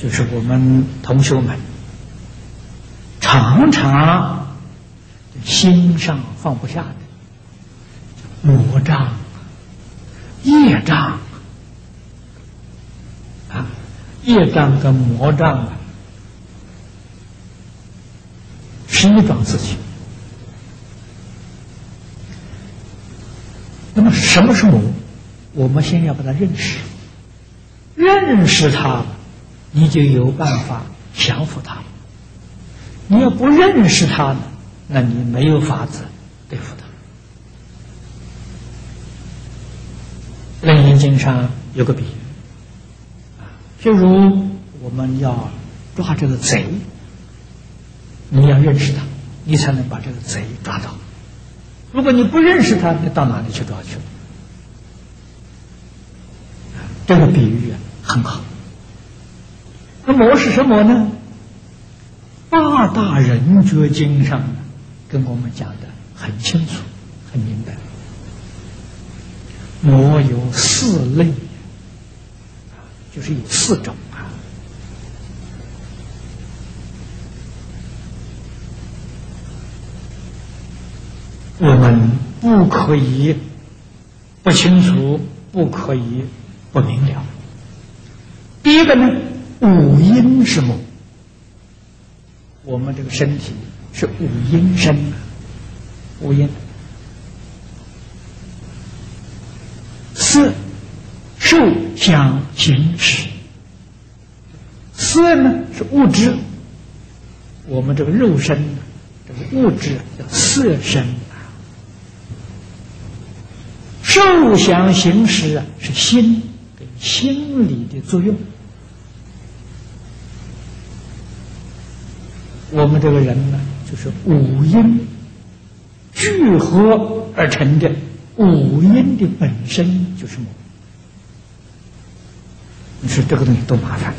就是我们同学们常常心上放不下的魔障、业障啊，业障跟魔障啊，是一桩事情。那么什么是魔？我们先要把它认识，认识它，你就有办法降服他。你要不认识他，那你没有法子对付他。楞严经上有个比喻，啊，譬如我们要抓这个贼，你要认识他，你才能把这个贼抓到。如果你不认识他，你到哪里去抓去？这个比喻啊很好。那魔是什么呢？八大人觉经上跟我们讲的很清楚、很明白。魔有四类，就是有四种啊。我们不可以不清楚，不可以不明了。第一个呢，五阴是魔。我们这个身体是五阴身，五阴色、受、想、行、识。色呢是物质，我们这个肉身，这个物质叫色身。受想行识啊，是心跟心理的作用。我们这个人呢，就是五阴聚合而成的，五阴的本身就是魔。你说这个东西多麻烦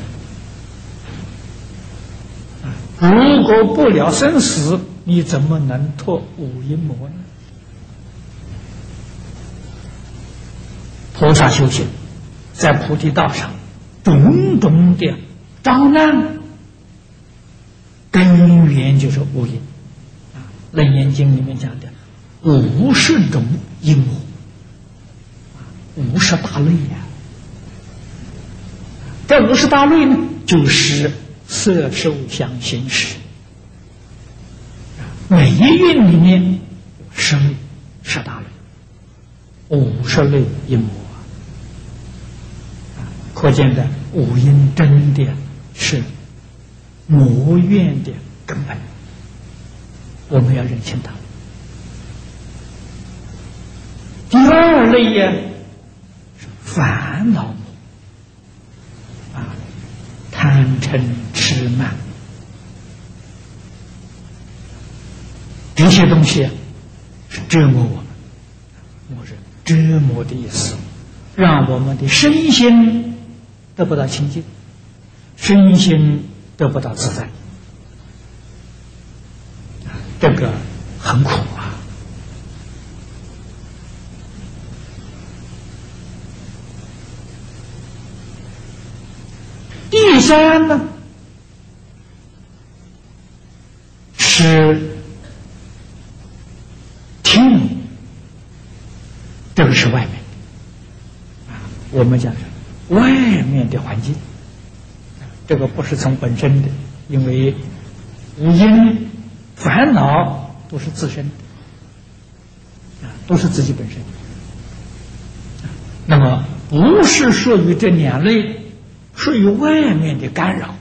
如果不了生死，你怎么能脱五阴魔呢？菩萨修行，在菩提道上，种种的障难，根源就是无因。啊，《楞严经》里面讲的五十种因果，五十大类呀。这五十大类呢，就是色、受、想、行、识。每一运里面有十、十大类、五十类因果。可见的五阴真的是魔怨的根本，我们要认清它。第二类呀烦恼啊，贪嗔痴慢这些东西是折磨我们，我是折磨的意思，让我们的身心。得不到清净，身心得不到自在，这个很苦啊。第三呢，是听，这个是外面啊，我们讲。外面的环境，这个不是从本身的，因为五因烦恼都是自身的，啊，都是自己本身。那么不是属于这两类，属于外面的干扰，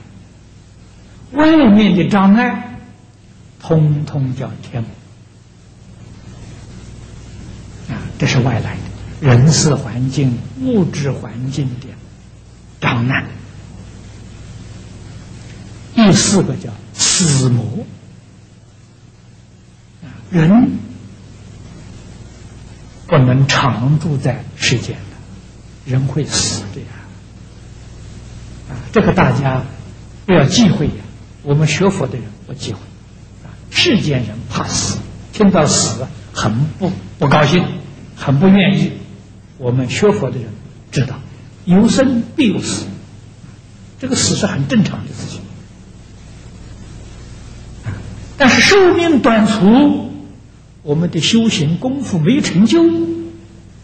外面的障碍，通通叫天魔。啊，这是外来的人事环境、物质环境的。障碍，第四个叫死魔。人不能常住在世间的，人会死的呀。啊，这个大家不要忌讳呀。我们学佛的人不忌讳，啊，世间人怕死，听到死很不不高兴，很不愿意。我们学佛的人知道。有生必有死，这个死是很正常的事情。但是寿命短促，我们的修行功夫没成就，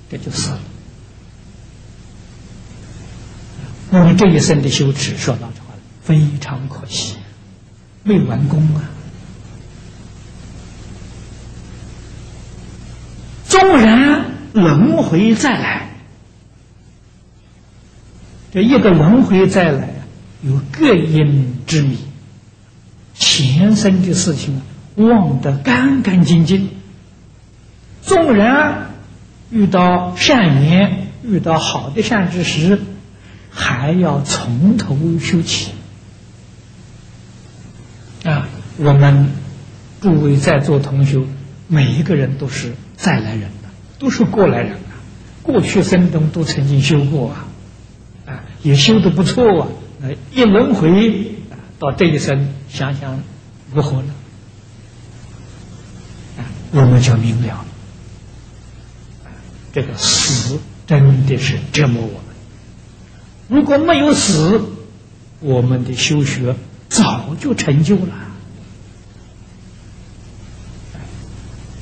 这就死了。我们这一生的修持，说老实话，非常可惜，没完工啊。纵然轮回再来，这一个轮回再来有各因之谜。前生的事情忘得干干净净。纵然遇到善缘，遇到好的善知识，还要从头修起。啊，我们诸位在座同学，每一个人都是再来人的，都是过来人啊。过去生中都曾经修过啊，啊，也修的不错啊。一轮回。到这一生，想想如何呢？我们就明了，这个死真的是折磨我们。如果没有死，我们的修学早就成就了。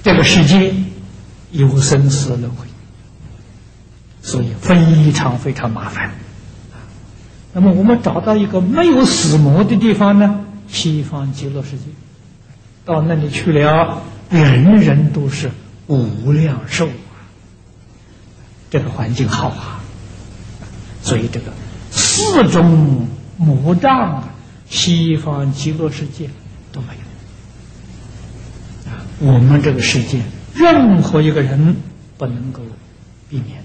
这个世界有生死轮回，所以非常非常麻烦。那么我们找到一个没有死魔的地方呢？西方极乐世界，到那里去了，人人都是无量寿啊，这个环境好啊，所以这个四种魔障啊，西方极乐世界都没有啊。我们这个世界，任何一个人不能够避免。